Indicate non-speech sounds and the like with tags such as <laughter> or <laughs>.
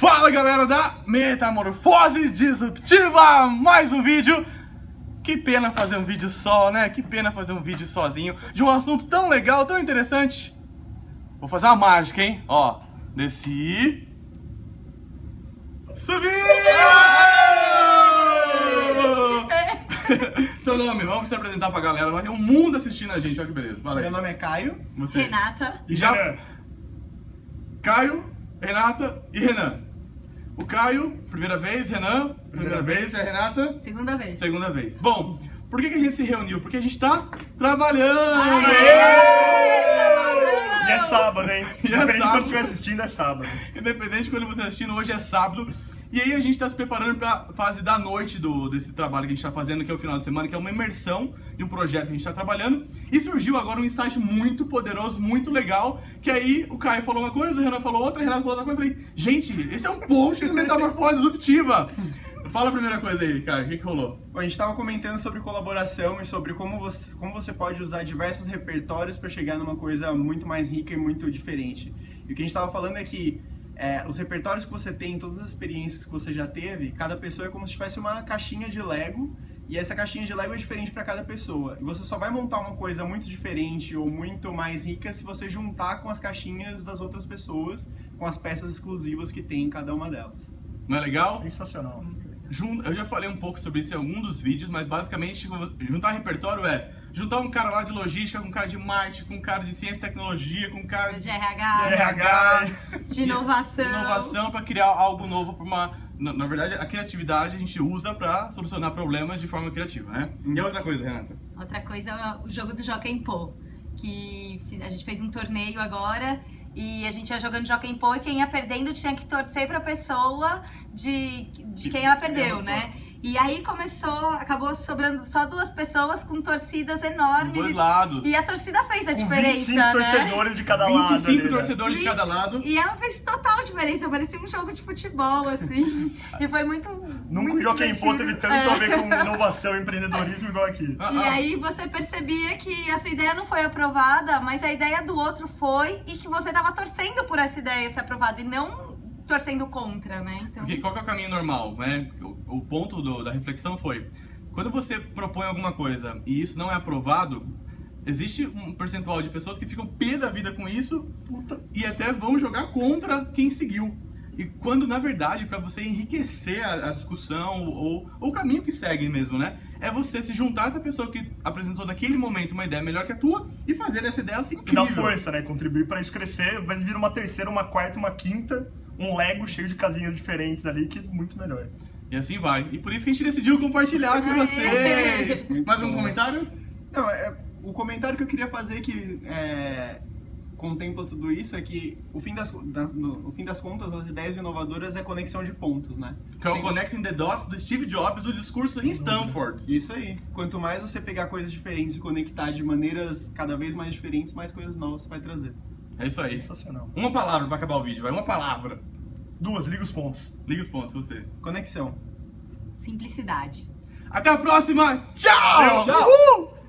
Fala galera da Metamorfose Disruptiva, mais um vídeo. Que pena fazer um vídeo só, né? Que pena fazer um vídeo sozinho de um assunto tão legal, tão interessante. Vou fazer uma mágica, hein? Ó, desci. Subi! <laughs> Seu nome, vamos se apresentar pra galera. Lá tem um mundo assistindo a gente, olha que beleza. Fala aí. Meu nome é Caio. Você. Renata. E já. Caio, Renata e Renan. O Caio, primeira vez, Renan, primeira, Primeira vez, vez. e a Renata, Segunda vez. segunda vez. Bom, por que, que a gente se reuniu? Porque a gente tá trabalhando! E é sábado, hein? E é Independente de sábado. quando estiver assistindo, é sábado. Independente de quando você assistindo, hoje é sábado. E aí a gente tá se preparando pra fase da noite do, desse trabalho que a gente tá fazendo, que é o final de semana, que é uma imersão de um projeto que a gente tá trabalhando. E surgiu agora um insight muito poderoso, muito legal, que aí o Caio falou uma coisa, o Renan falou outra, o Renato falou outra coisa, eu falei, gente, esse é um post do Metamorfose Disruptiva. Fala a primeira coisa aí, Caio, o que, que rolou? Bom, a gente estava comentando sobre colaboração e sobre como você, como você pode usar diversos repertórios para chegar numa coisa muito mais rica e muito diferente. E o que a gente estava falando é que é, os repertórios que você tem, todas as experiências que você já teve, cada pessoa é como se tivesse uma caixinha de Lego e essa caixinha de Lego é diferente para cada pessoa. E você só vai montar uma coisa muito diferente ou muito mais rica se você juntar com as caixinhas das outras pessoas, com as peças exclusivas que tem em cada uma delas. Não é legal? Sensacional. Eu já falei um pouco sobre isso em algum dos vídeos, mas basicamente juntar repertório é juntar um cara lá de logística com um cara de marketing, com um cara de ciência e tecnologia, com um cara De de RH, RH. <laughs> <laughs> de inovação. inovação para criar algo novo para uma na, na verdade a criatividade a gente usa para solucionar problemas de forma criativa, né? E a outra coisa, Renata? Outra coisa é o jogo do Jockey Pô, que a gente fez um torneio agora e a gente ia jogando Jockey Pô e quem ia perdendo tinha que torcer pra pessoa de, de quem ela perdeu, né? E aí começou, acabou sobrando só duas pessoas com torcidas Dos enormes. dois e- lados. E a torcida fez a Com diferença, 25 né? torcedores de cada lado. 25 ali, né? torcedores de cada lado. E ela fez total diferença, parecia um jogo de futebol, assim. <laughs> e foi muito. Nunca o muito Joaquim Pô teve tanto É. a ver com inovação e empreendedorismo igual aqui. Ah, E ah, aí você percebia que a sua ideia não foi aprovada, mas a ideia do outro foi e que você tava torcendo por essa ideia ser aprovada e não torcendo contra, né? Então, Porque qual que é o caminho normal, né? O, o ponto do- da reflexão foi, quando você propõe alguma coisa e isso não é aprovado, existe um percentual de pessoas que ficam pé da vida com isso Puta. e até vão jogar contra quem seguiu. E quando, na verdade, para você enriquecer a, a discussão ou, ou o caminho que segue mesmo, né? É você se juntar a essa pessoa que apresentou naquele momento uma ideia melhor que a tua e fazer dessa ideia assim Que dá incrível. força, né? Contribuir pra isso crescer. Vai vir uma terceira, uma quarta, uma quinta. Um Lego cheio de casinhas diferentes ali, que é muito melhor. E assim vai. E por isso que a gente decidiu compartilhar com vocês. <laughs> Mais um comentário? Não, é, o comentário que eu queria fazer que é, contempla tudo isso é que o fim das, das- no, o fim das contas, as ideias inovadoras é conexão de pontos, né? Que é o Tem- Connecting the Dots do Steve Jobs do discurso em Stanford. Isso aí. Quanto mais você pegar coisas diferentes e conectar de maneiras cada vez mais diferentes, mais coisas novas você vai trazer. É isso aí. Sensacional. Uma palavra pra acabar o vídeo, vai. Uma palavra. Duas, liga os pontos. Liga os pontos, você. Conexão. simplicidade. Até a próxima. Tchau! Tchau! Uhul!